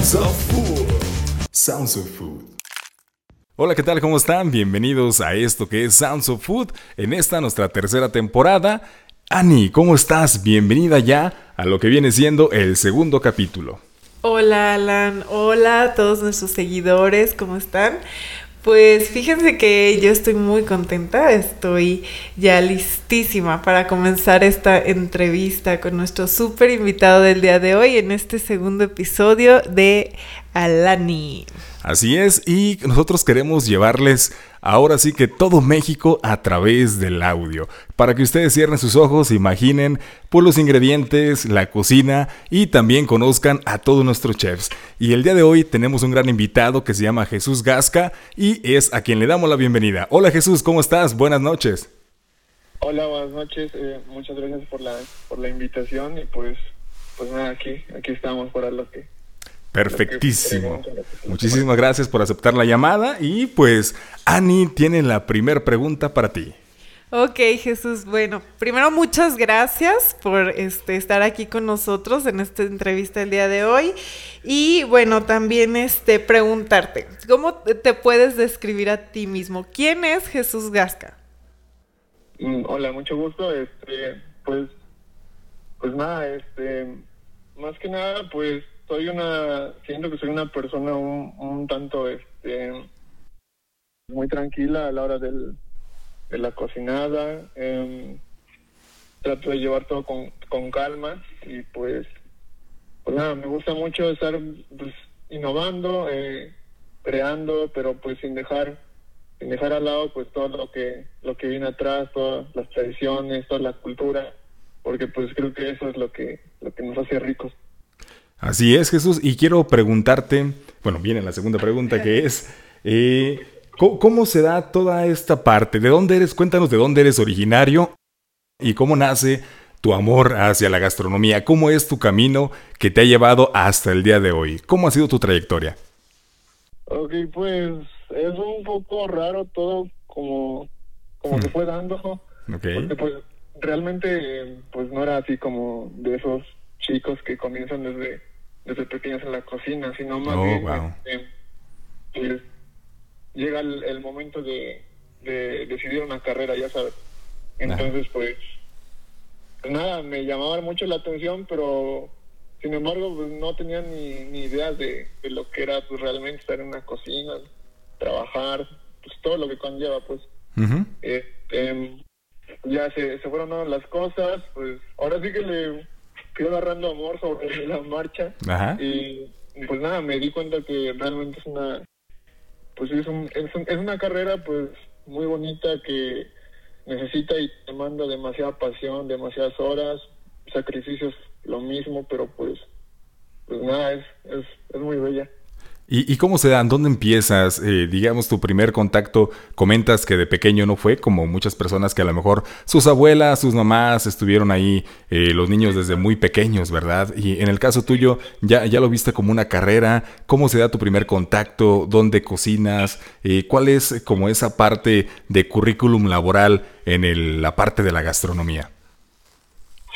Sounds of Food. Sounds of Food. Hola, ¿qué tal? ¿Cómo están? Bienvenidos a esto que es Sounds of Food en esta nuestra tercera temporada. Ani, ¿cómo estás? Bienvenida ya a lo que viene siendo el segundo capítulo. Hola Alan, hola a todos nuestros seguidores, ¿cómo están? Pues fíjense que yo estoy muy contenta, estoy ya listísima para comenzar esta entrevista con nuestro súper invitado del día de hoy en este segundo episodio de Alani. Así es, y nosotros queremos llevarles ahora sí que todo México a través del audio, para que ustedes cierren sus ojos, imaginen por los ingredientes, la cocina y también conozcan a todos nuestros chefs. Y el día de hoy tenemos un gran invitado que se llama Jesús Gasca y es a quien le damos la bienvenida. Hola Jesús, ¿cómo estás? Buenas noches. Hola, buenas noches. Eh, muchas gracias por la, por la invitación y pues, pues nada, aquí, aquí estamos para lo que Perfectísimo. Muchísimas gracias por aceptar la llamada y pues Ani tiene la primera pregunta para ti. Ok, Jesús. Bueno, primero muchas gracias por este, estar aquí con nosotros en esta entrevista el día de hoy. Y bueno, también este, preguntarte, ¿cómo te puedes describir a ti mismo? ¿Quién es Jesús Gasca? Mm, hola, mucho gusto. Este, pues, pues nada, este, más que nada, pues soy una, siento que soy una persona un, tanto, este, muy tranquila a la hora del, de la cocinada. Em, trato de llevar todo con, con calma y pues, pues nada, me gusta mucho estar pues, innovando, eh, creando, pero pues sin dejar sin dejar al lado pues todo lo que lo que viene atrás, todas las tradiciones, toda la cultura, porque pues creo que eso es lo que lo que nos hace ricos. Así es, Jesús. Y quiero preguntarte, bueno, viene la segunda pregunta que es, eh, ¿cómo, se da toda esta parte? ¿De dónde eres? Cuéntanos de dónde eres originario y cómo nace tu amor hacia la gastronomía. ¿Cómo es tu camino que te ha llevado hasta el día de hoy? ¿Cómo ha sido tu trayectoria? Ok, pues es un poco raro todo como, como se hmm. fue dando. Okay. Porque pues realmente pues no era así como de esos chicos que comienzan desde desde pequeños en la cocina, sino más oh, este, pues, llega el, momento de, decidir una carrera, ya sabes. Entonces, pues, pues, nada, me llamaba mucho la atención, pero sin embargo, pues no tenía ni, ni idea de, lo que era pues, realmente estar en una cocina, trabajar, pues todo lo que conlleva, pues. este, ya se, se fueron las cosas, pues ahora sí que le fui agarrando amor sobre la marcha. Y pues nada, me di cuenta que realmente es una, pues es, un, es, una carrera pues muy bonita que necesita y demanda demasiada pasión, demasiadas horas, sacrificios, lo mismo, pero pues, pues nada, es, es, es muy bella. ¿Y, cómo se dan? ¿Dónde empiezas? Eh, digamos, tu primer contacto, comentas que de pequeño no fue, como muchas personas que a lo mejor sus abuelas, sus mamás estuvieron ahí, eh, los niños desde muy pequeños, ¿verdad? Y en el caso tuyo, ya, ya lo viste como una carrera. ¿Cómo se da tu primer contacto? ¿Dónde cocinas? Eh, ¿Cuál es como esa parte de currículum laboral en el, la parte de la gastronomía?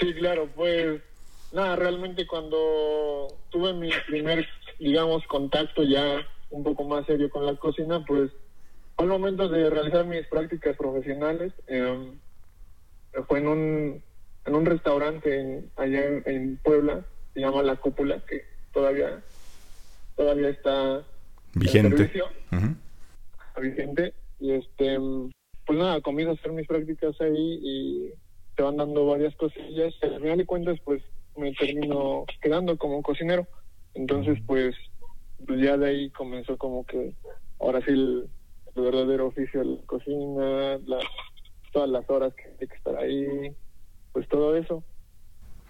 Sí, claro, pues nada, realmente cuando tuve mi primer digamos, contacto ya un poco más serio con la cocina, pues al momento de realizar mis prácticas profesionales, em, fue en un, en un restaurante allá en, Puebla, se llama La Cúpula, que todavía, todavía está vigente. vigente. Y este, pues nada, comienzo a hacer mis prácticas ahí y te van dando varias cosillas. al final de cuentas, pues me termino quedando como cocinero. Entonces, pues, pues, ya de ahí comenzó como que ahora sí el, verdadero oficio de la cocina, todas las horas que hay que estar ahí, pues todo eso.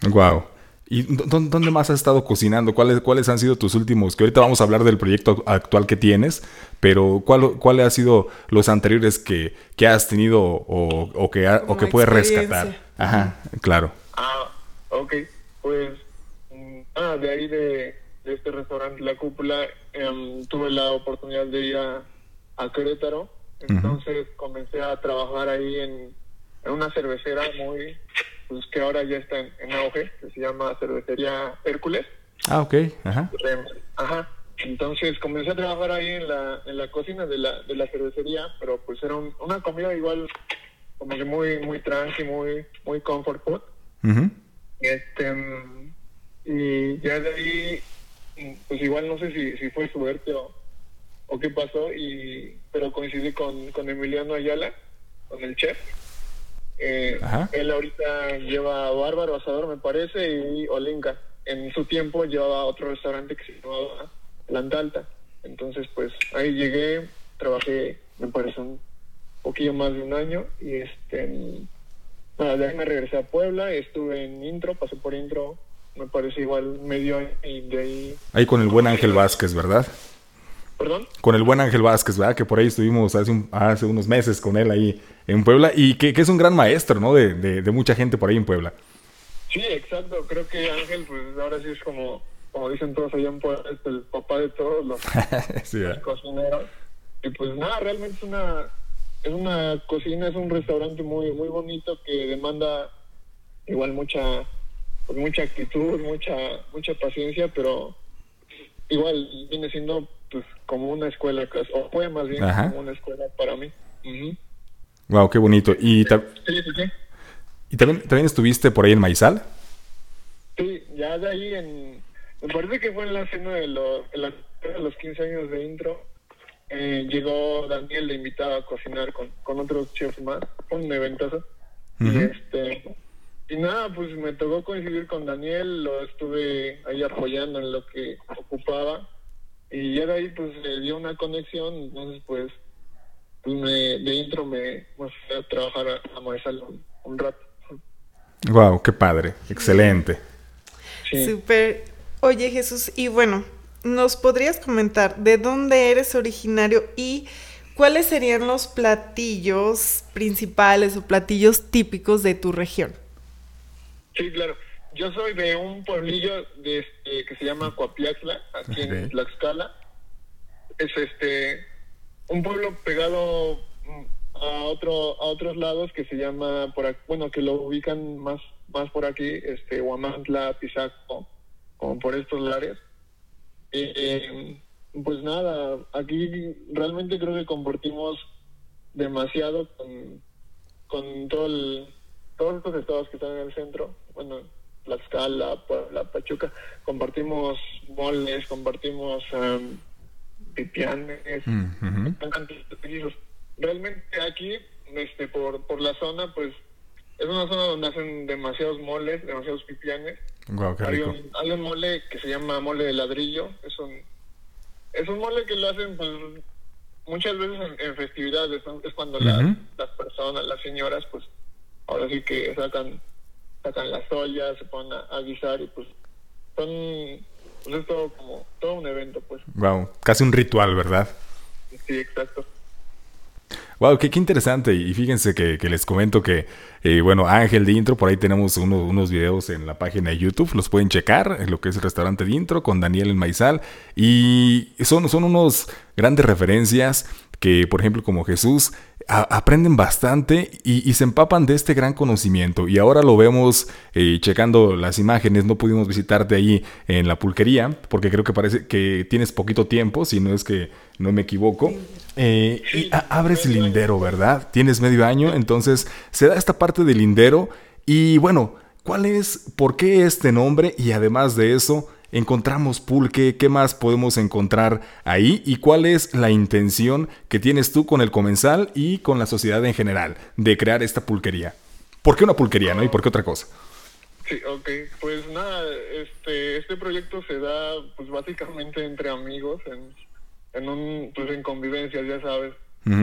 Wow. ¿Y dónde más has estado cocinando? ¿Cuáles, ¿Cuáles han sido tus últimos? Que ahorita vamos a hablar del proyecto actual que tienes, pero ¿cuál, cuáles han sido los anteriores que, que has tenido o, o que, o que puedes rescatar? Ajá, claro. Ah, ok. Pues, mm, ah, de ahí de, de este restaurante La Cúpula, em, tuve la oportunidad de ir a, Querétaro. Entonces comencé a trabajar ahí en, una cervecera muy, pues que ahora ya está en, auge, que se llama Cervecería Hércules. Ah, ok, ajá. Ajá. Entonces comencé a trabajar ahí en la, en la cocina de la, de la cervecería, pero pues era una comida igual como que muy, muy tranqui, muy, muy comfort food. Este, y ya de ahí, pues igual no sé si, si fue suerte o, o qué pasó, y pero coincidí con, con Emiliano Ayala, con el chef. Eh, él ahorita lleva Bárbaro Asador, me parece, y Olinka. En su tiempo llevaba otro restaurante que se llamaba Planta Alta. Entonces, pues ahí llegué, trabajé, me parece, un poquillo más de un año y este nada, de ahí me regresé a Puebla, estuve en intro, pasé por intro, me parece igual medio y de ahí... Ahí con el buen Ángel Vázquez, ¿verdad? ¿Perdón? Con el buen Ángel Vázquez, ¿verdad? Que por ahí estuvimos hace, hace unos meses con él ahí en Puebla y que, es un gran maestro, ¿no? De, de, mucha gente por ahí en Puebla. Sí, exacto. Creo que Ángel, pues ahora sí es como, como dicen todos allá en Puebla, es el papá de todos los, cocineros. Y pues nada, realmente es una, es una cocina, es un restaurante muy, muy bonito que demanda igual mucha, mucha actitud, mucha, mucha paciencia, pero igual viene siendo pues como una escuela, o fue más bien como una escuela para mí. Wow, qué bonito. Y, ¿Y también, también estuviste por ahí en Maizal? Sí, ya de ahí en... Me parece que fue en la cena de, los, de los 15 años de intro. Eh, llegó Daniel de invitado a cocinar con, con otros chefs más. Fue un eventazo. Y este... Y nada, pues me tocó coincidir con Daniel, lo estuve ahí apoyando en lo que ocupaba. Y ya de ahí pues le dio una conexión, entonces pues pues me, de intro me, fui a trabajar a, a un, rato. Wow, qué padre, excelente. Súper. Oye Jesús, y bueno, ¿nos podrías comentar de dónde eres originario y cuáles serían los platillos principales o platillos típicos de tu región? Sí, claro. Yo soy de un pueblillo de este, que se llama Coapiaxla, aquí en Tlaxcala. Es este un pueblo pegado mm, a otro a otros lados que se llama por bueno que lo ubican más más por aquí este Huamantla Pisaco como por estos lares eh, pues nada aquí realmente creo que compartimos demasiado con con todo el, todos estos estados que están en el centro bueno Tlaxcala la Pachuca compartimos moles compartimos um, pipianes, Realmente aquí, este, por, por la zona, pues es una zona donde hacen demasiados moles, demasiados pipianes. hay, un, mole que se llama mole de ladrillo, es un, es un mole que lo hacen pues, muchas veces en, festividades, es cuando las personas, las señoras, pues ahora sí que sacan sacan las ollas, se ponen a guisar y pues son pues es todo como todo un evento, pues. Wow, casi un ritual, ¿verdad? Sí, exacto. Wow, qué, qué interesante. Y fíjense que, les comento que, eh, bueno, Ángel de Intro, por ahí tenemos unos videos en la página de YouTube, los pueden checar, en lo que es el restaurante de Intro con Daniel en Maizal. Y son, son unos grandes referencias que, por ejemplo, como Jesús, aprenden bastante y, se empapan de este gran conocimiento. Y ahora lo vemos eh, checando las imágenes. No pudimos visitarte ahí en la pulquería porque creo que parece que tienes poquito tiempo, si no es que no me equivoco. Eh, y abres lindero, ¿verdad? Tienes medio año, entonces se da esta parte del lindero. Y bueno, ¿cuál es, por qué este nombre? Y además de eso, encontramos pulque, qué más podemos encontrar ahí y cuál es la intención que tienes tú con el comensal y con la sociedad en general de crear esta pulquería. ¿Por qué una pulquería, no? ¿Y por qué otra cosa? Sí, ok. Pues nada, este, este proyecto se da pues básicamente entre amigos, en, en un, pues en convivencia, ya sabes.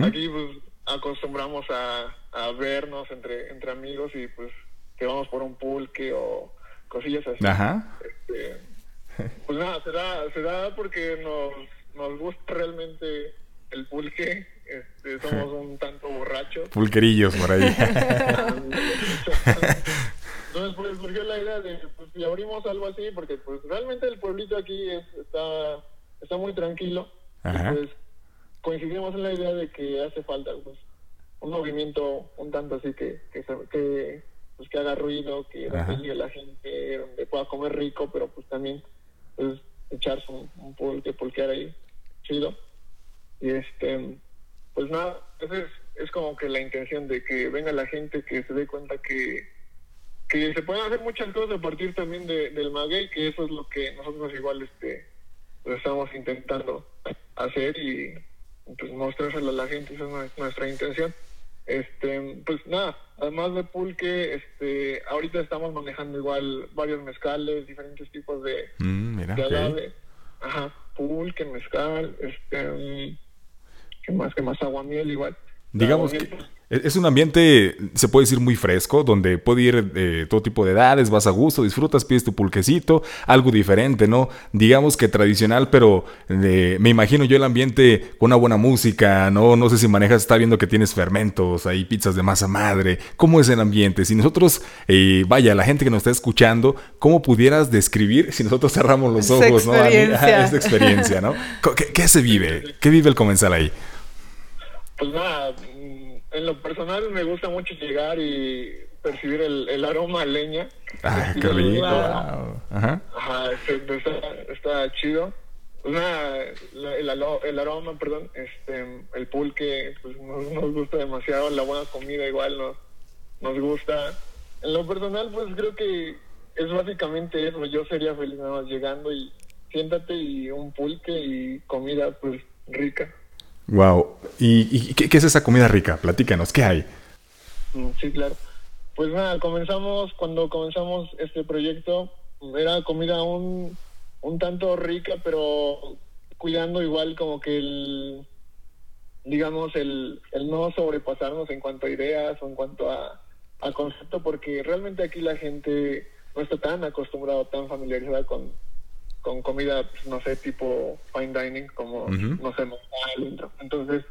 Aquí pues acostumbramos a, a vernos entre, entre amigos y pues que vamos por un pulque o cosillas así. Ajá. Este, pues nada, se da, se da porque nos, nos gusta realmente el pulque. Este, somos un tanto borrachos. Pulquerillos por ahí. Entonces, pues surgió la idea de, pues, si abrimos algo así, porque pues realmente el pueblito aquí está, está muy tranquilo. pues coincidimos en la idea de que hace falta pues, un movimiento un tanto así que, que, pues, que haga ruido, que a la gente, donde pueda comer rico, pero pues también pues echarse un, pulque, pulquear ahí, chido. Y este, pues nada, esa es, como que la intención de que venga la gente que se dé cuenta que, que se pueden hacer muchas cosas a partir también de, del maguey, que eso es lo que nosotros igual este estamos intentando hacer y pues mostrárselo a la gente, esa es nuestra intención. Este, pues nada, además de pulque, este, ahorita estamos manejando igual varios mezcales, diferentes tipos de, mm, de Ajá, pulque, mezcal, este, mm, ¿qué más? ¿Qué más? Aguamiel igual. Digamos que es un ambiente, se puede decir, muy fresco, donde puede ir eh, todo tipo de edades, vas a gusto, disfrutas, pides tu pulquecito, algo diferente, ¿no? Digamos que tradicional, pero eh, me imagino yo el ambiente con una buena música, ¿no? No sé si manejas, está viendo que tienes fermentos, hay pizzas de masa madre. ¿Cómo es el ambiente? Si nosotros, eh, vaya, la gente que nos está escuchando, ¿cómo pudieras describir si nosotros cerramos los ojos, ¿no? esta experiencia, ¿no? ¿Qué, ¿Qué se vive? ¿Qué vive el comensal ahí? Pues nada en lo personal me gusta mucho llegar y percibir el, aroma a leña. Ah, qué rico. Ajá. Ajá, está, chido. Una, el, el, aroma, perdón, este, el pulque, pues nos, gusta demasiado, la buena comida igual nos, nos gusta. En lo personal, pues creo que es básicamente eso, yo sería feliz nada más llegando y siéntate y un pulque y comida pues rica. Wow. ¿Y, qué, es esa comida rica? Platícanos, ¿qué hay? Mm, sí, claro. Pues nada, comenzamos, cuando comenzamos este proyecto, era comida un, un tanto rica, pero cuidando igual como que el, digamos, el, el no sobrepasarnos en cuanto a ideas o en cuanto a, concepto, porque realmente aquí la gente no está tan acostumbrada, tan familiarizada con, con comida, pues, no sé, tipo fine dining, como, no sé, Entonces,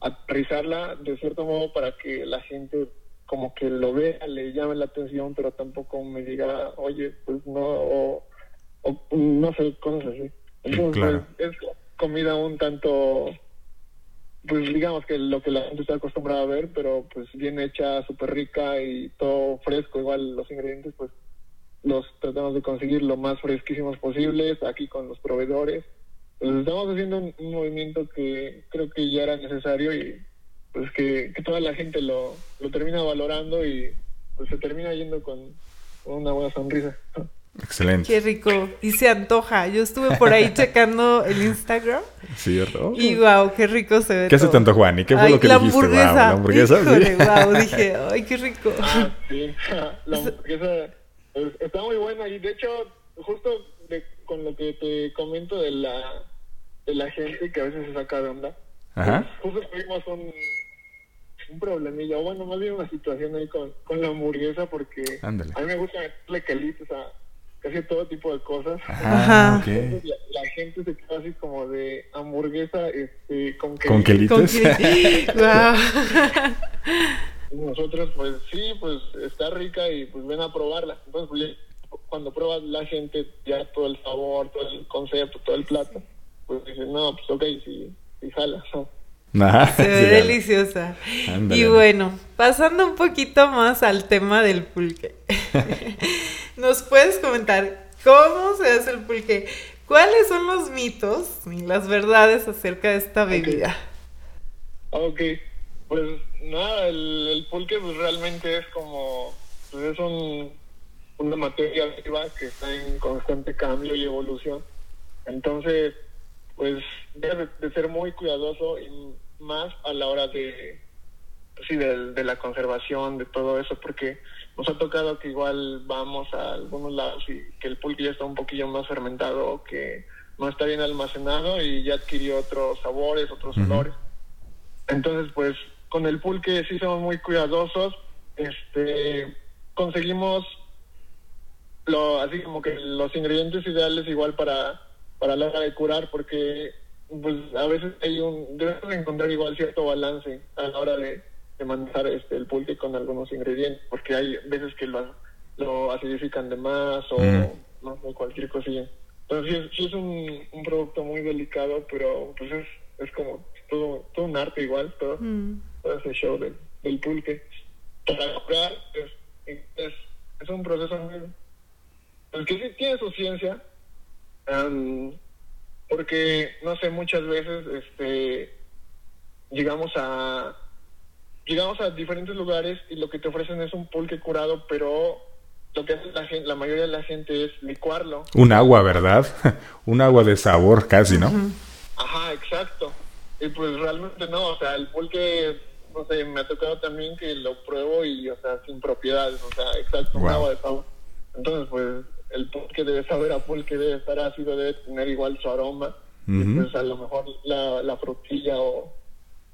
aterrizarla de cierto modo para que la gente como que lo vea, le llame la atención, pero tampoco me diga, oye, pues no, o, no sé, cosas así. Entonces, es comida un tanto, pues digamos que lo que la gente está acostumbrada a ver, pero pues bien hecha, súper rica y todo fresco, igual los ingredientes, pues los tratamos de conseguir lo más fresquísimos posibles aquí con los proveedores. Pues estamos haciendo un, movimiento que creo que ya era necesario y pues que, toda la gente lo, lo termina valorando y pues se termina yendo con, una buena sonrisa. Excelente. Qué rico. Y se antoja. Yo estuve por ahí checando el Instagram. Cierto. Y wow, qué rico se ve. ¿Qué hace tanto Juan? ¿Y qué fue lo que la dijiste? Hamburguesa. la hamburguesa. Híjole, wow, dije, ay, qué rico. Ah, sí. La hamburguesa Está muy buena y de hecho, justo con lo que te comento de la, de la gente que a veces se saca de onda, Ajá. Pues, justo tuvimos un, un problemilla, o bueno, más bien una situación ahí con, con la hamburguesa porque a mí me gusta meterle calitos a casi todo tipo de cosas. Ajá. la, gente se queda así como de hamburguesa este, con quelitos. ¿Con nosotros pues sí, pues está rica y pues ven a probarla. Entonces pues, cuando pruebas la gente ya todo el sabor, todo el concepto, todo el plato, pues dicen, no, pues ok, sí, sí jala. Se ve deliciosa. Y bueno, pasando un poquito más al tema del pulque. ¿Nos puedes comentar cómo se hace el pulque? ¿Cuáles son los mitos y las verdades acerca de esta bebida? Ok, pues nada, el, pulque pues realmente es como, pues es un, una materia viva que está en constante cambio y evolución. Entonces, pues debe de ser muy cuidadoso y más a la hora de, pues, sí, de, la conservación, de todo eso, porque nos ha tocado que igual vamos a algunos lados y que el pulque ya está un poquillo más fermentado, que no está bien almacenado y ya adquirió otros sabores, otros olores. Entonces, pues con el pulque sí somos muy cuidadosos. Este, conseguimos lo, así como que los ingredientes ideales igual para, para la hora de curar, porque pues a veces hay un, debes encontrar igual cierto balance a la hora de, de manejar este, el pulque con algunos ingredientes, porque hay veces que lo, lo acidifican de más o no, cualquier cosilla. Entonces sí, es un, un producto muy delicado, pero pues es, es como todo, todo un arte igual, todo ese show del, del pulque. Para lograr es, es, es, un proceso muy, el que sí tiene su ciencia, porque, no sé, muchas veces este, llegamos a llegamos a diferentes lugares y lo que te ofrecen es un pulque curado, pero lo que hace la, gente, la mayoría de la gente es licuarlo. Un agua, ¿verdad? un agua de sabor casi, ¿no? Ajá, exacto. Y pues realmente no, o sea, el pulque, no sé, me ha tocado también que lo pruebo y, o sea, sin propiedades, o sea, exacto, un agua de sabor. Entonces, pues el pulque debe saber a pulque, debe estar ácido, debe tener igual su aroma. Pues a lo mejor la, la frutilla o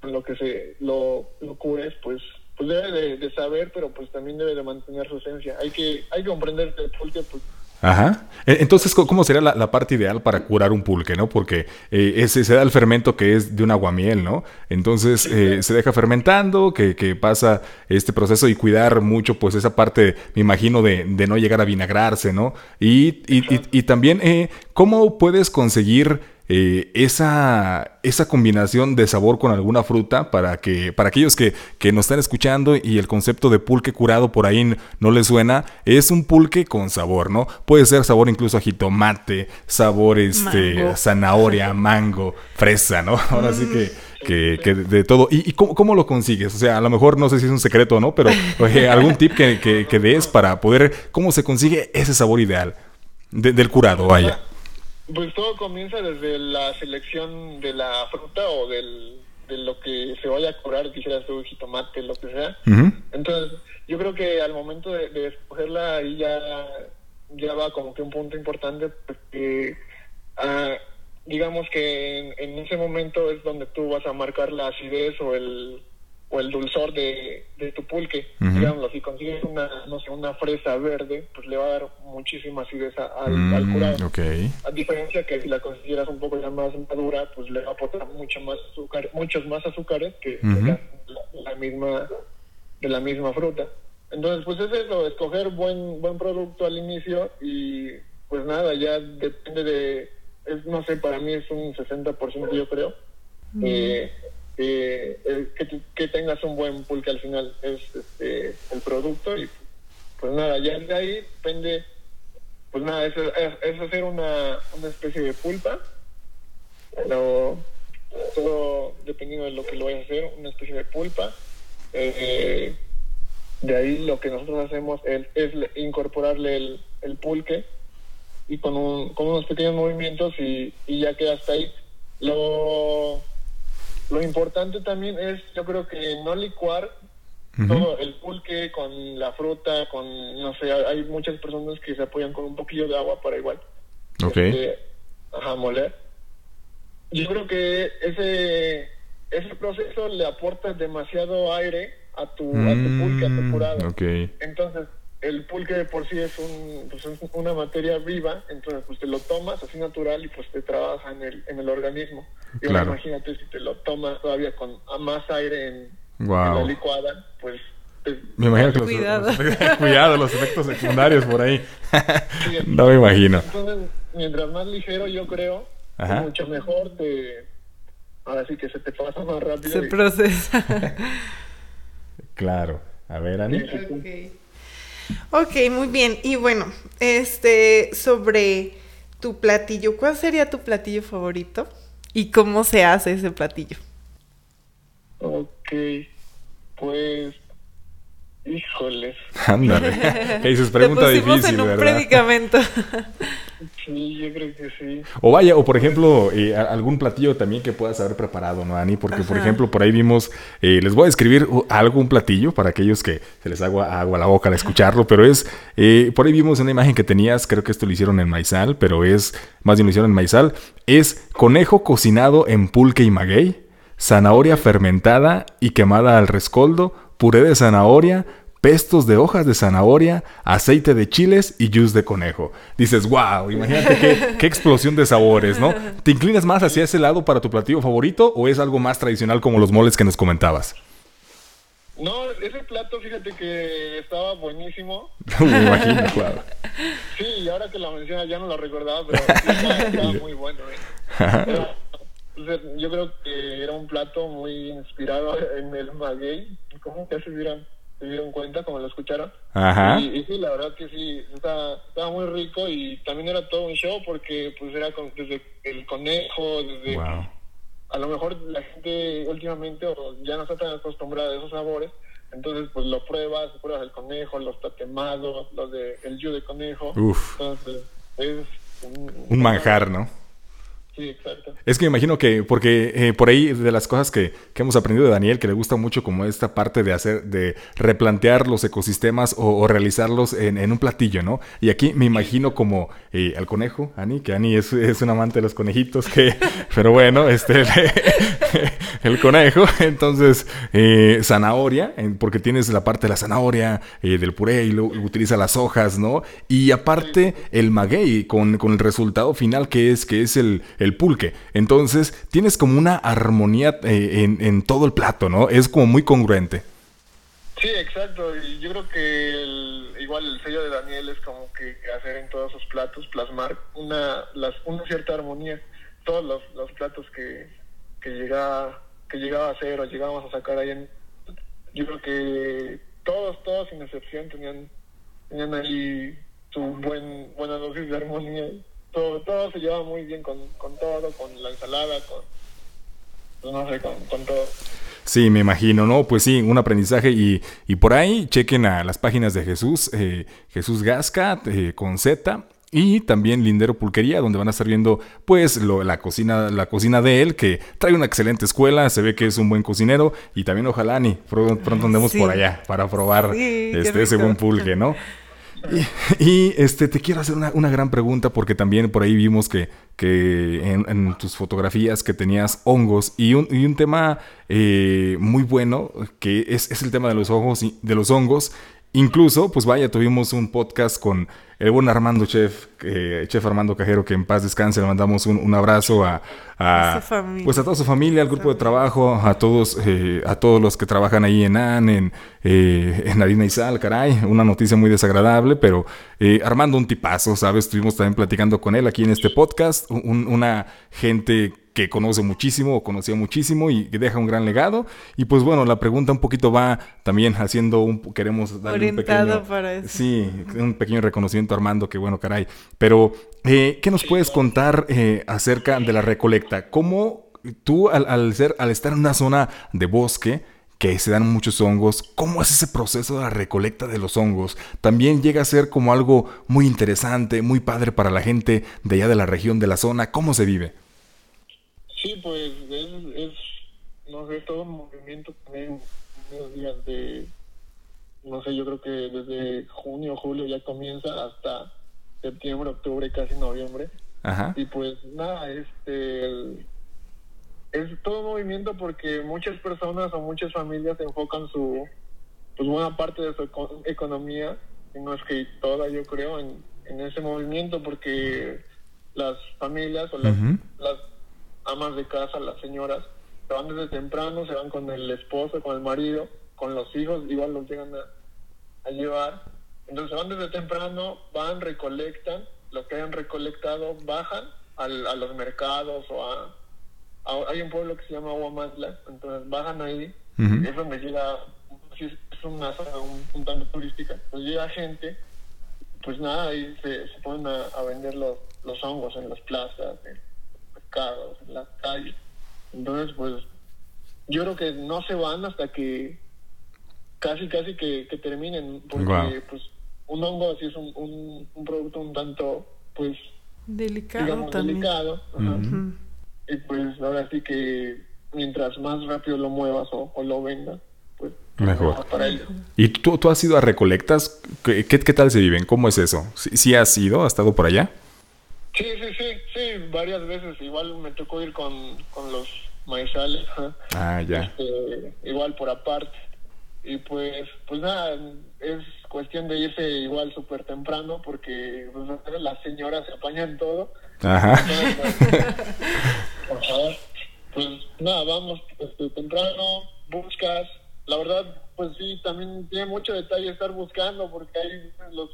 lo que se lo, lo cures, pues pues debe de, saber, pero pues también debe de mantener su esencia. Hay que, hay que comprender que el pulque, pues... Ajá. E, entonces, ¿cómo sería la, parte ideal para curar un pulque, no? Porque eh, ese, se da el fermento que es de un aguamiel, ¿no? Entonces, eh, se deja fermentando, que, que, pasa este proceso y cuidar mucho, pues, esa parte, me imagino, de, de no llegar a vinagrarse, ¿no? Y, y, y, y también, eh, ¿cómo puedes conseguir eh, esa, esa combinación de sabor con alguna fruta para que para aquellos que, que nos están escuchando y el concepto de pulque curado por ahí no les suena, es un pulque con sabor, ¿no? Puede ser sabor incluso a jitomate, sabor este, zanahoria, mango, fresa, ¿no? Ahora sí que que, que, de todo. ¿Y, cómo, cómo, lo consigues? O sea, a lo mejor no sé si es un secreto o no, pero algún tip que, que, que, des para poder, ¿cómo se consigue ese sabor ideal del curado? Vaya. Pues todo comienza desde la selección de la fruta o del, de lo que se vaya a curar, quisiera su jitomate, lo que sea. Entonces, yo creo que al momento de, escogerla ahí ya, ya va como que un punto importante porque ah, digamos que en, ese momento es donde tú vas a marcar la acidez o el o el dulzor de, de tu pulque. Digamos, si consigues una, no sé, una fresa verde, pues le va a dar muchísima acidez al, mm, curado. Okay. A diferencia que si la consideras un poco ya más madura, pues le va a aportar mucho más azúcar, muchos más azúcares que la, misma de la misma fruta. Entonces, pues es eso, escoger buen buen producto al inicio y pues nada, ya depende de, es, no sé, para mí es un 60% yo creo. Eh, eh, que, tengas un buen pulque al final es este, el producto y pues nada, ya de ahí depende, pues nada, es, es, hacer una, una especie de pulpa, pero todo dependiendo de lo que lo vayas a hacer, una especie de pulpa. Eh, de ahí lo que nosotros hacemos es, es incorporarle el, el, pulque y con, un, con unos pequeños movimientos y, y ya queda hasta ahí. Lo, lo importante también es, yo creo que no licuar todo el pulque con la fruta, con, no sé, hay muchas personas que se apoyan con un poquillo de agua para igual. Ok. Este, ajá, moler. Yo creo que ese, ese proceso le aporta demasiado aire a tu, a tu pulque, a tu mm, curado. Okay. Entonces, el pulque de por sí es, un, pues es una materia viva, entonces pues te lo tomas así natural y pues te trabaja en el, en el organismo. Y imagínate si te lo tomas todavía con más aire en, la licuada, pues... me imagino que los, cuidado. cuidado, los efectos secundarios por ahí. no me imagino. Entonces, mientras más ligero yo creo, mucho mejor te... Ahora sí que se te pasa más rápido. Se procesa. claro. A ver, Ani. Ok, muy bien. Y bueno, este, sobre tu platillo, ¿cuál sería tu platillo favorito? ¿Y cómo se hace ese platillo? Ok, pues Híjoles. Ándale. ¿Qué dices? Pregunta Te difícil, en un predicamento. Sí, yo creo que sí. O vaya, o por ejemplo, eh, algún platillo también que puedas haber preparado, ¿no, Ani? Porque, por ejemplo, por ahí vimos, eh, les voy a describir algún platillo para aquellos que se les haga agua a la boca al escucharlo, pero es, eh, por ahí vimos una imagen que tenías, creo que esto lo hicieron en maizal, pero es, más bien lo hicieron en maizal, es conejo cocinado en pulque y maguey, zanahoria fermentada y quemada al rescoldo, puré de zanahoria, pestos de hojas de zanahoria, aceite de chiles y juice de conejo. Dices, wow, imagínate qué, explosión de sabores, ¿no? ¿Te inclinas más hacia ese lado para tu platillo favorito o es algo más tradicional como los moles que nos comentabas? No, ese plato, fíjate que estaba buenísimo. Me imagino, claro. Sí, y ahora que lo mencionas ya no lo recordaba, pero estaba, muy bueno. ¿eh? yo creo que era un plato muy inspirado en el maguey. ¿Cómo que se dirán? Se dieron cuenta, como lo escucharon. Ajá. Y, sí, la verdad que sí, estaba, estaba muy rico y también era todo un show porque pues era con, desde el conejo, desde... A lo mejor la gente últimamente ya no está tan acostumbrada a esos sabores, entonces pues lo pruebas, pruebas el conejo, los tatemados, los de el yu de conejo. Uf. Entonces es un manjar, ¿no? Sí, exacto. Es que me imagino que, porque eh, por ahí de las cosas que, que, hemos aprendido de Daniel, que le gusta mucho como esta parte de hacer, de replantear los ecosistemas o, realizarlos en, en, un platillo, ¿no? Y aquí me imagino como eh, al conejo, Ani, que Ani es, es, un amante de los conejitos, que, pero bueno, este, el conejo, entonces, eh, zanahoria, porque tienes la parte de la zanahoria, eh, del puré, y luego utiliza las hojas, ¿no? Y aparte, el maguey, con, con el resultado final que es, que es el el pulque. Entonces tienes como una armonía eh, en, todo el plato, ¿no? Es como muy congruente. Sí, exacto. Y yo creo que igual el sello de Daniel es como que hacer en todos sus platos, plasmar una, las, una cierta armonía. Todos los, platos que, que, llegaba, que llegaba a hacer o llegábamos a sacar ahí en... Yo creo que todos, todos sin excepción tenían, tenían ahí su buen, buena dosis de armonía todo, todo se lleva muy bien con, con todo, con la ensalada, con, pues, no sé, con, todo. Sí, me imagino, ¿no? Pues sí, un aprendizaje y, y por ahí chequen a las páginas de Jesús, eh, Jesús Gasca eh, con Z y también Lindero Pulquería, donde van a estar viendo pues lo, la cocina la cocina de él, que trae una excelente escuela, se ve que es un buen cocinero y también ojalá ni pronto, andemos por allá para probar este, ese buen pulque, ¿no? Y, este, te quiero hacer una, gran pregunta porque también por ahí vimos que, que en, tus fotografías que tenías hongos y un, y un tema eh, muy bueno que es, es, el tema de los, ojos y, de los hongos. Incluso, pues vaya, tuvimos un podcast con el buen Armando Chef, Chef Armando Cajero, que en paz descanse, le mandamos un, abrazo a, pues a toda su familia, al grupo de trabajo, a todos, eh, a todos los que trabajan ahí en AN, en, eh, en Harina y Sal, caray, una noticia muy desagradable, pero eh, Armando un tipazo, ¿sabes? Estuvimos también platicando con él aquí en este podcast, una gente que conoce muchísimo o conocía muchísimo y que deja un gran legado. Y pues bueno, la pregunta un poquito va también haciendo un queremos darle un pequeño para eso. Sí, un pequeño reconocimiento a Armando, que bueno, caray. Pero eh, ¿qué nos puedes contar eh, acerca de la recolecta? ¿Cómo tú al, al, ser al estar en una zona de bosque que se dan muchos hongos, ¿cómo es ese proceso de la recolecta de los hongos? También llega a ser como algo muy interesante, muy padre para la gente de allá de la región, de la zona. ¿Cómo se vive? Sí, pues es, es, no sé, todo un movimiento también, unos días de, no sé, yo creo que desde junio, julio ya comienza hasta septiembre, octubre, casi noviembre. Ajá. Y pues nada, este, es todo un movimiento porque muchas personas o muchas familias enfocan su, pues buena parte de su economía, y no es que toda yo creo, en, en ese movimiento porque las familias o las, las amas de casa, las señoras, se van desde temprano, se van con el esposo, con el marido, con los hijos, igual los llegan a, llevar. Entonces van desde temprano, van, recolectan, lo que hayan recolectado, bajan a los mercados o a, Hay un pueblo que se llama Aguamantla, entonces bajan ahí, es donde llega, es una zona un, tanto turística, pues llega gente, pues nada, ahí se, se ponen a, vender los, los hongos en las plazas, en las calles. Entonces, pues, yo creo que no se van hasta que casi, casi que, terminen, porque, pues, un hongo así es un, un, producto un tanto, pues, delicado delicado. Y pues, ahora sí que mientras más rápido lo muevas o, lo vendas, pues, Mejor. Para ¿Y tú, tú has ido a recolectas? ¿Qué, qué, tal se viven? ¿Cómo es eso? ¿Sí, ¿Sí has ido? ¿Has estado por allá? Sí, sí, sí, sí, varias veces. Igual me tocó ir con, con los maizales. Ah, ya. Este, igual por aparte. Y pues, pues nada, es cuestión de irse igual súper temprano porque pues, las señoras se apañan todo. Ajá. por favor. Pues nada, vamos este, temprano, buscas. La verdad, pues sí, también tiene mucho detalle estar buscando porque ahí los,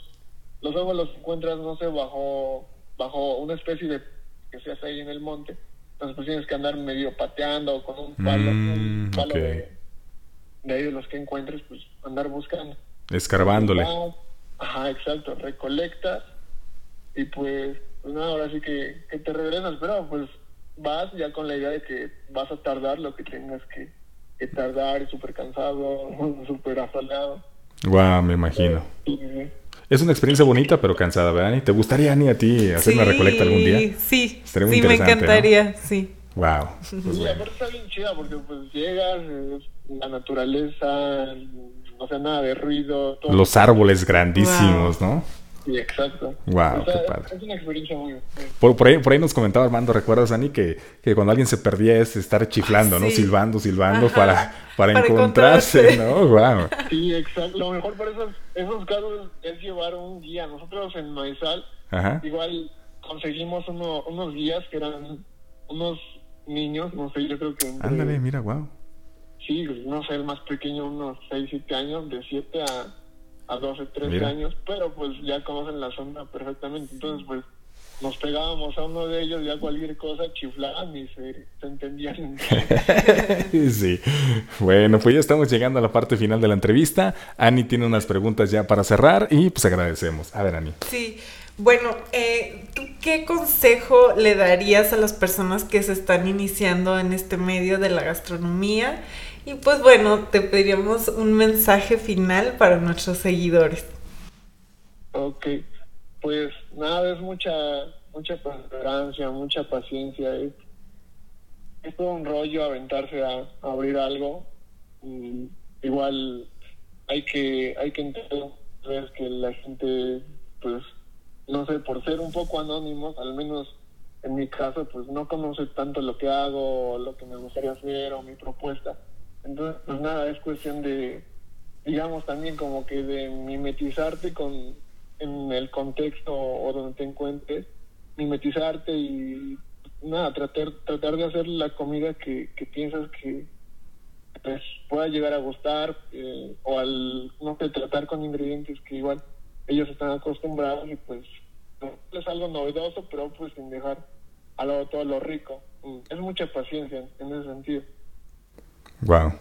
los los encuentras, no sé, bajo bajo una especie de que se hace ahí en el monte. Entonces pues tienes que andar medio pateando con un palo, un mm, palo de, de ahí de los que encuentres, pues andar buscando. Escarbándole. Ajá, exacto, recolectas y pues, pues nada, ahora sí que, que te regresas, pero pues vas ya con la idea de que vas a tardar lo que tengas que, que tardar, súper cansado, súper afalado. Guau, me imagino. Es una experiencia bonita, pero cansada, ¿verdad? ¿Y te gustaría, ni a ti, hacer una recolecta algún día? Sí, sí, me encantaría, sí. Wow. Pues sí, aparte está bien chida porque pues llegas, la naturaleza, no sé, nada de ruido. Los árboles grandísimos, ¿no? Sí, exacto. Wow, qué padre. Es una experiencia muy... Por, por, ahí, por ahí nos comentaba Armando, ¿recuerdas, Ani? Que, que cuando alguien se perdía es estar chiflando, ¿no? Silbando, silbando para, para, encontrarse, ¿no? Wow. Sí, exacto. Lo mejor para esos, esos casos es llevar un guía. Nosotros en Maizal, igual conseguimos uno, unos guías que eran unos niños, no sé, yo creo que... Ándale, mira, wow. Sí, no sé, el más pequeño, unos 6, 7 años, de 7 a a 12, 13 años, pero pues ya conocen la zona perfectamente. Entonces, pues nos pegábamos a uno de ellos, ya cualquier cosa chiflaban y se, entendían. sí. Bueno, pues ya estamos llegando a la parte final de la entrevista. Ani tiene unas preguntas ya para cerrar y pues agradecemos. A ver, Ani. Sí. Bueno, eh, ¿tú qué consejo le darías a las personas que se están iniciando en este medio de la gastronomía? Y pues bueno, te pediríamos un mensaje final para nuestros seguidores. Ok, pues nada, es mucha, mucha perseverancia, mucha paciencia. Es, todo un rollo aventarse a, abrir algo. Igual hay que, hay que entender que la gente, pues, no sé, por ser un poco anónimos, al menos en mi caso, pues no conoce tanto lo que hago, lo que me gustaría hacer o mi propuesta entonces, pues nada, es cuestión de, digamos, también como que de mimetizarte con en el contexto o donde te encuentres, mimetizarte y nada, tratar, tratar de hacer la comida que, que piensas que pues, pueda llegar a gustar eh, o al, no sé, tratar con ingredientes que igual ellos están acostumbrados y pues es algo novedoso, pero pues sin dejar al lado todo lo rico. Mm, es mucha paciencia en ese sentido. Wow.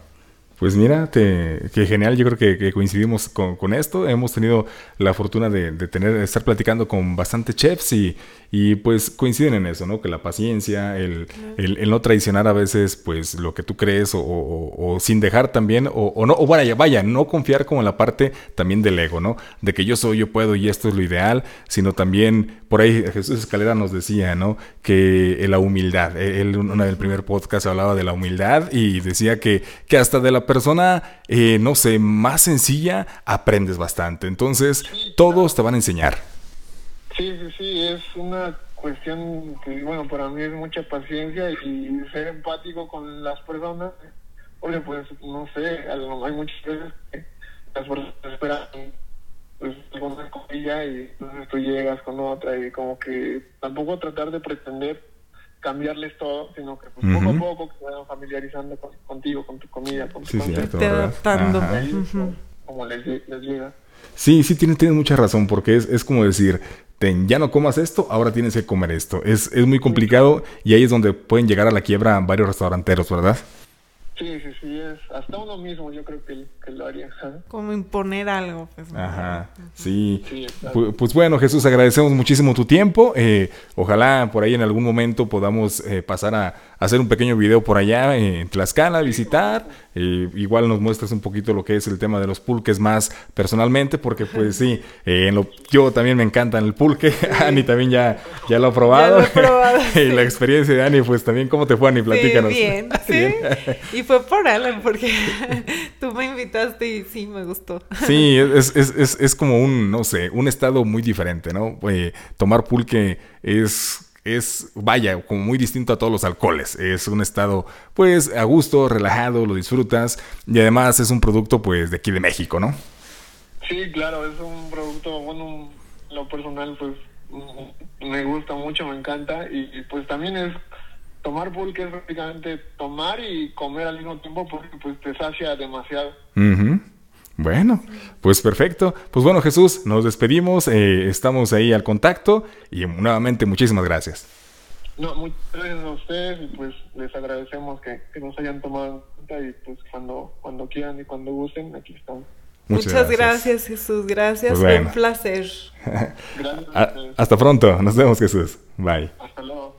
Pues mira, te, que genial, yo creo que, coincidimos con, esto. Hemos tenido la fortuna de, tener, de estar platicando con bastantes chefs y, y, pues coinciden en eso, ¿no? Que la paciencia, el, el, no traicionar a veces pues lo que tú crees o, o, sin dejar también, o, no, o vaya, vaya, no confiar como en la parte también del ego, ¿no? De que yo soy, yo puedo y esto es lo ideal, sino también, por ahí Jesús Escalera nos decía, ¿no? Que la humildad, él en del primer podcast hablaba de la humildad y decía que, que hasta de la persona, eh, no sé, más sencilla, aprendes bastante. Entonces, todos te van a enseñar. Sí, sí, sí, es una cuestión que, bueno, para mí es mucha paciencia y ser empático con las personas. Porque, pues, no sé, hay muchas veces que las personas esperan pues alguna cosilla y entonces tú llegas con otra y como que tampoco tratar de pretender cambiarles todo, sino que pues, poco a poco que vayan familiarizando contigo, con tu comida, con tu sí, adaptando. Como les, llega. Sí, sí, tienes, tienes mucha razón, porque es, es como decir, ten, ya no comas esto, ahora tienes que comer esto. Es, es muy complicado y ahí es donde pueden llegar a la quiebra varios restauranteros, ¿verdad? Sí, sí, sí, es hasta uno mismo yo creo que, lo haría. Como imponer algo. Pues, Ajá, sí. pues, bueno, Jesús, agradecemos muchísimo tu tiempo. Eh, ojalá por ahí en algún momento podamos eh, pasar a, hacer un pequeño video por allá en Tlaxcala, visitar. Eh, igual nos muestras un poquito lo que es el tema de los pulques más personalmente, porque pues sí, eh, yo también me encanta el pulque. Ani también ya, ya lo ha probado. y la experiencia de Ani, pues también, ¿cómo te fue, Ani? Platícanos. bien, sí. y fue por Alan, porque tú me invitaste y sí, me gustó. sí, es, es, es, es, como un, no sé, un estado muy diferente, ¿no? Eh, tomar pulque es es, vaya, como muy distinto a todos los alcoholes. Es un estado, pues, a gusto, relajado, lo disfrutas y además es un producto, pues, de aquí de México, ¿no? Sí, claro, es un producto, bueno, lo personal, pues, me gusta mucho, me encanta y, pues también es tomar pulque es prácticamente tomar y comer al mismo tiempo porque pues te sacia demasiado. Bueno, pues perfecto. Pues bueno, Jesús, nos despedimos, eh, estamos ahí al contacto y nuevamente muchísimas gracias. No, muchas gracias a ustedes y pues les agradecemos que, nos hayan tomado cuenta y pues cuando, cuando quieran y cuando gusten, aquí estamos. Muchas, gracias. Jesús. Gracias. Pues un placer. Hasta pronto. Nos vemos, Jesús. Bye. Hasta luego.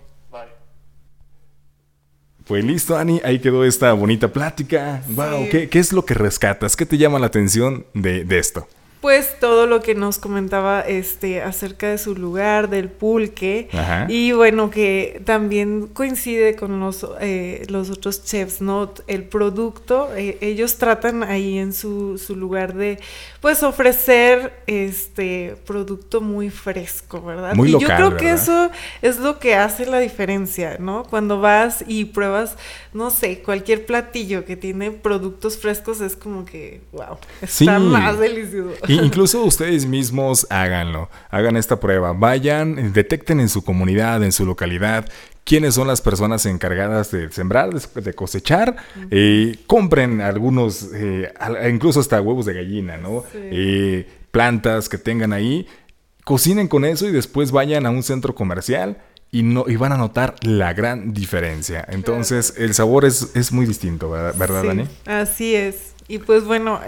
Pues listo, Ani. Ahí quedó esta bonita plática. Wow. ¿Qué, ¿Qué, es lo que rescatas? ¿Qué te llama la atención de, de esto? Pues todo lo que nos comentaba este acerca de su lugar, del pulque y bueno que también coincide con los eh, los otros chefs, no el producto eh, ellos tratan ahí en su, su lugar de pues ofrecer este producto muy fresco, ¿verdad? Muy y yo creo que eso es lo que hace la diferencia, ¿no? Cuando vas y pruebas, no sé, cualquier platillo que tiene productos frescos es como que, wow, está más delicioso. Incluso ustedes mismos háganlo, hagan esta prueba, vayan, detecten en su comunidad, en su localidad, quiénes son las personas encargadas de sembrar, de cosechar, eh, compren algunos, eh, incluso hasta huevos de gallina, ¿no? Eh, plantas que tengan ahí, cocinen con eso y después vayan a un centro comercial y, no, y van a notar la gran diferencia. Entonces, el sabor es, es muy distinto, ¿verdad, Dani? Así es. Y pues bueno,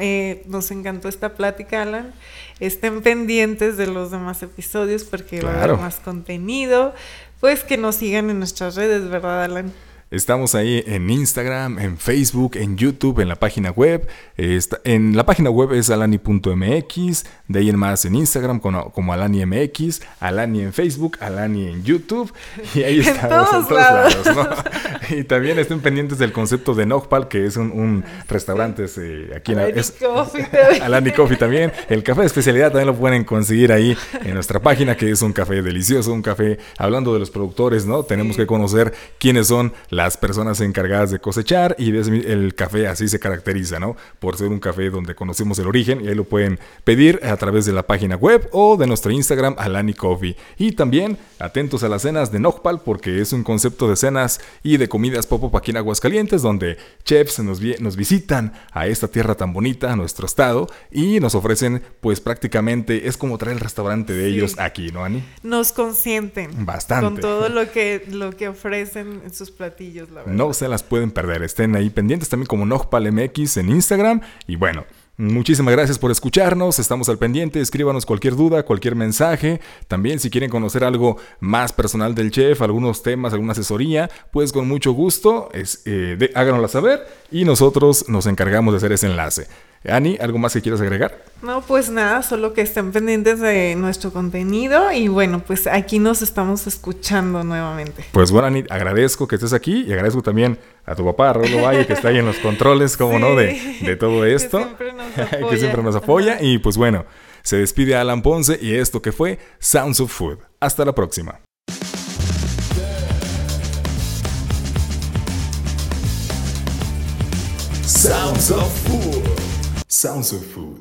nos encantó esta plática, Alan. Estén pendientes de los demás episodios porque va a haber más contenido pues que nos sigan en nuestras redes, ¿verdad, Alan? Estamos ahí en Instagram, en Facebook, en YouTube, en la página web. en la página web es alani.mx, de ahí en más en Instagram como, como AlaniMX, Alani en Facebook, Alani en YouTube. Y ahí estamos en todos, lados. y también estén pendientes del concepto de Nogpal, que es un, restaurante eh, aquí en Alani Coffee también. Alani Coffee también. El café de especialidad también lo pueden conseguir ahí en nuestra página, que es un café delicioso, un café hablando de los productores, ¿no? Tenemos que conocer quiénes son las personas encargadas de cosechar y el café así se caracteriza, ¿no? Por ser un café donde conocemos el origen y ahí lo pueden pedir a través de la página web o de nuestro Instagram Alani Coffee. Y también atentos a las cenas de Nogpal porque es un concepto de cenas y de comidas pop aquí en Aguascalientes donde chefs nos, nos visitan a esta tierra tan bonita, a nuestro estado y nos ofrecen pues prácticamente es como traer el restaurante de ellos aquí, ¿no, Ani? Nos consienten. Bastante. Con todo lo que, lo que ofrecen en sus platillos no se las pueden perder. Estén ahí pendientes también como MX en Instagram. Y bueno, Muchísimas gracias por escucharnos, estamos al pendiente, escríbanos cualquier duda, cualquier mensaje, también si quieren conocer algo más personal del chef, algunos temas, alguna asesoría, pues con mucho gusto es, eh, háganosla saber y nosotros nos encargamos de hacer ese enlace. Ani, ¿algo más que quieras agregar? No, pues nada, solo que estén pendientes de nuestro contenido y bueno, pues aquí nos estamos escuchando nuevamente. Pues bueno, Ani, agradezco que estés aquí y agradezco también a tu papá, Raúl Valle, que está ahí en los controles, como no, de, todo esto. Que siempre nos apoya. que siempre nos apoya. Y pues bueno, se despide Alan Ponce y esto que fue Sounds of Food. Hasta la próxima. Sounds of Food. Sounds of Food.